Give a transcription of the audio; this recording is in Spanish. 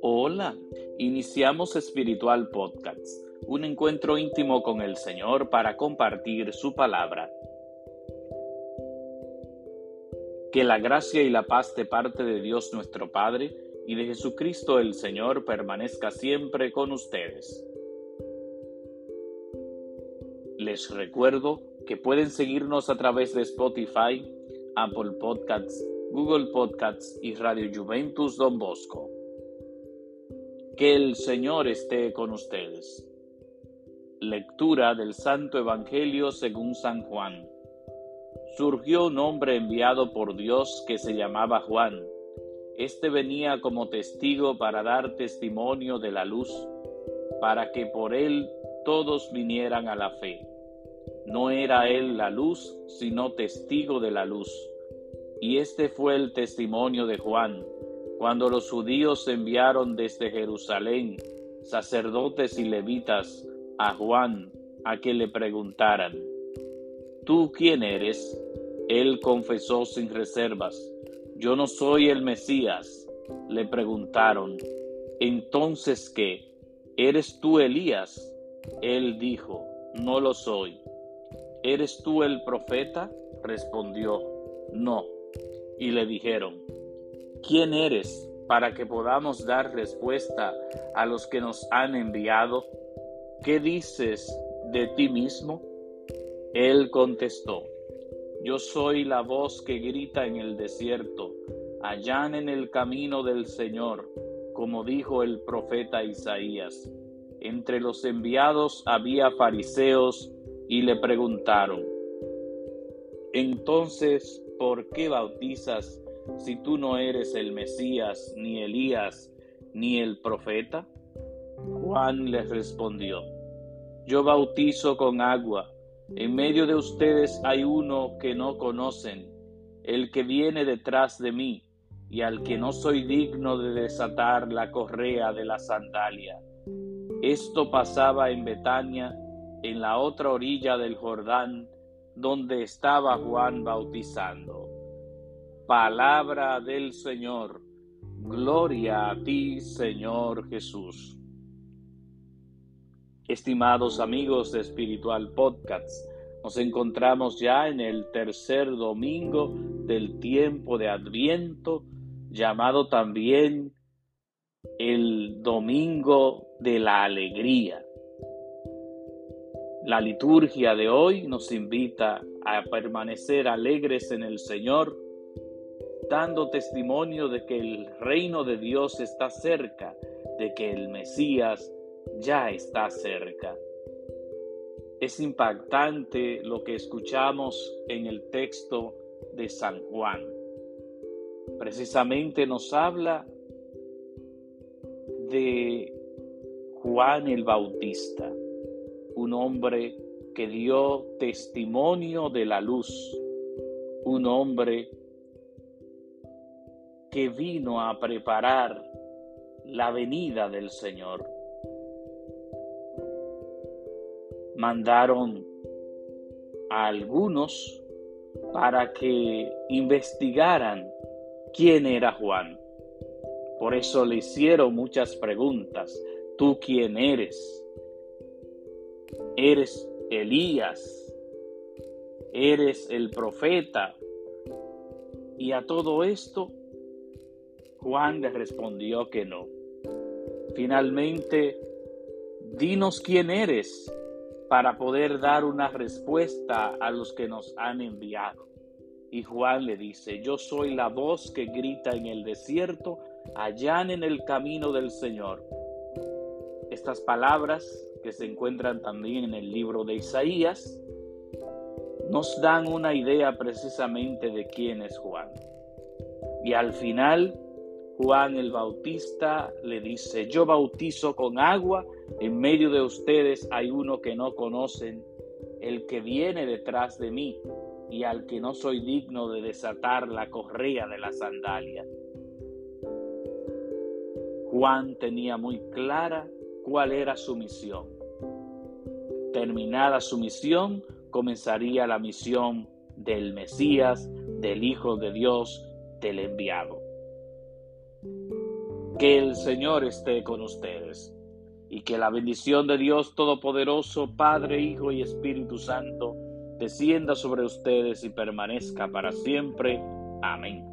Hola, iniciamos Espiritual Podcast, un encuentro íntimo con el Señor para compartir su palabra. Que la gracia y la paz de parte de Dios nuestro Padre y de Jesucristo el Señor permanezca siempre con ustedes. Les recuerdo que pueden seguirnos a través de Spotify, Apple Podcasts, Google Podcasts y Radio Juventus Don Bosco. Que el Señor esté con ustedes. Lectura del Santo Evangelio según San Juan. Surgió un hombre enviado por Dios que se llamaba Juan. Este venía como testigo para dar testimonio de la luz, para que por él todos vinieran a la fe. No era él la luz, sino testigo de la luz. Y este fue el testimonio de Juan cuando los judíos enviaron desde Jerusalén sacerdotes y levitas a Juan a que le preguntaran, ¿tú quién eres? Él confesó sin reservas, yo no soy el Mesías. Le preguntaron, entonces qué? ¿Eres tú Elías? Él dijo, no lo soy. ¿Eres tú el profeta? Respondió, no. Y le dijeron, ¿Quién eres para que podamos dar respuesta a los que nos han enviado? ¿Qué dices de ti mismo? Él contestó, Yo soy la voz que grita en el desierto, en el camino del Señor, como dijo el profeta Isaías. Entre los enviados había fariseos y le preguntaron, Entonces, ¿por qué bautizas si tú no eres el Mesías, ni Elías, ni el profeta? Juan les respondió, yo bautizo con agua, en medio de ustedes hay uno que no conocen, el que viene detrás de mí, y al que no soy digno de desatar la correa de la sandalia. Esto pasaba en Betania, en la otra orilla del Jordán, donde estaba Juan bautizando. Palabra del Señor. Gloria a ti, Señor Jesús. Estimados amigos de Espiritual Podcast, nos encontramos ya en el tercer domingo del tiempo de Adviento, llamado también el Domingo de la Alegría. La liturgia de hoy nos invita a permanecer alegres en el Señor, dando testimonio de que el reino de Dios está cerca, de que el Mesías ya está cerca. Es impactante lo que escuchamos en el texto de San Juan. Precisamente nos habla de Juan el Bautista, un hombre que dio testimonio de la luz, un hombre que vino a preparar la venida del Señor. Mandaron a algunos para que investigaran quién era Juan. Por eso le hicieron muchas preguntas. ¿Tú quién eres? ¿Eres Elías? ¿Eres el profeta? Y a todo esto Juan le respondió que no. Finalmente, dinos quién eres para poder dar una respuesta a los que nos han enviado. Y Juan le dice, yo soy la voz que grita en el desierto, allá en el camino del Señor. Estas palabras que se encuentran también en el libro de Isaías nos dan una idea precisamente de quién es Juan. Y al final Juan el Bautista le dice, yo bautizo con agua, en medio de ustedes hay uno que no conocen, el que viene detrás de mí y al que no soy digno de desatar la correa de la sandalia. Juan tenía muy clara cuál era su misión. Terminada su misión, comenzaría la misión del Mesías, del Hijo de Dios, del enviado. Que el Señor esté con ustedes y que la bendición de Dios Todopoderoso, Padre, Hijo y Espíritu Santo, descienda sobre ustedes y permanezca para siempre. Amén.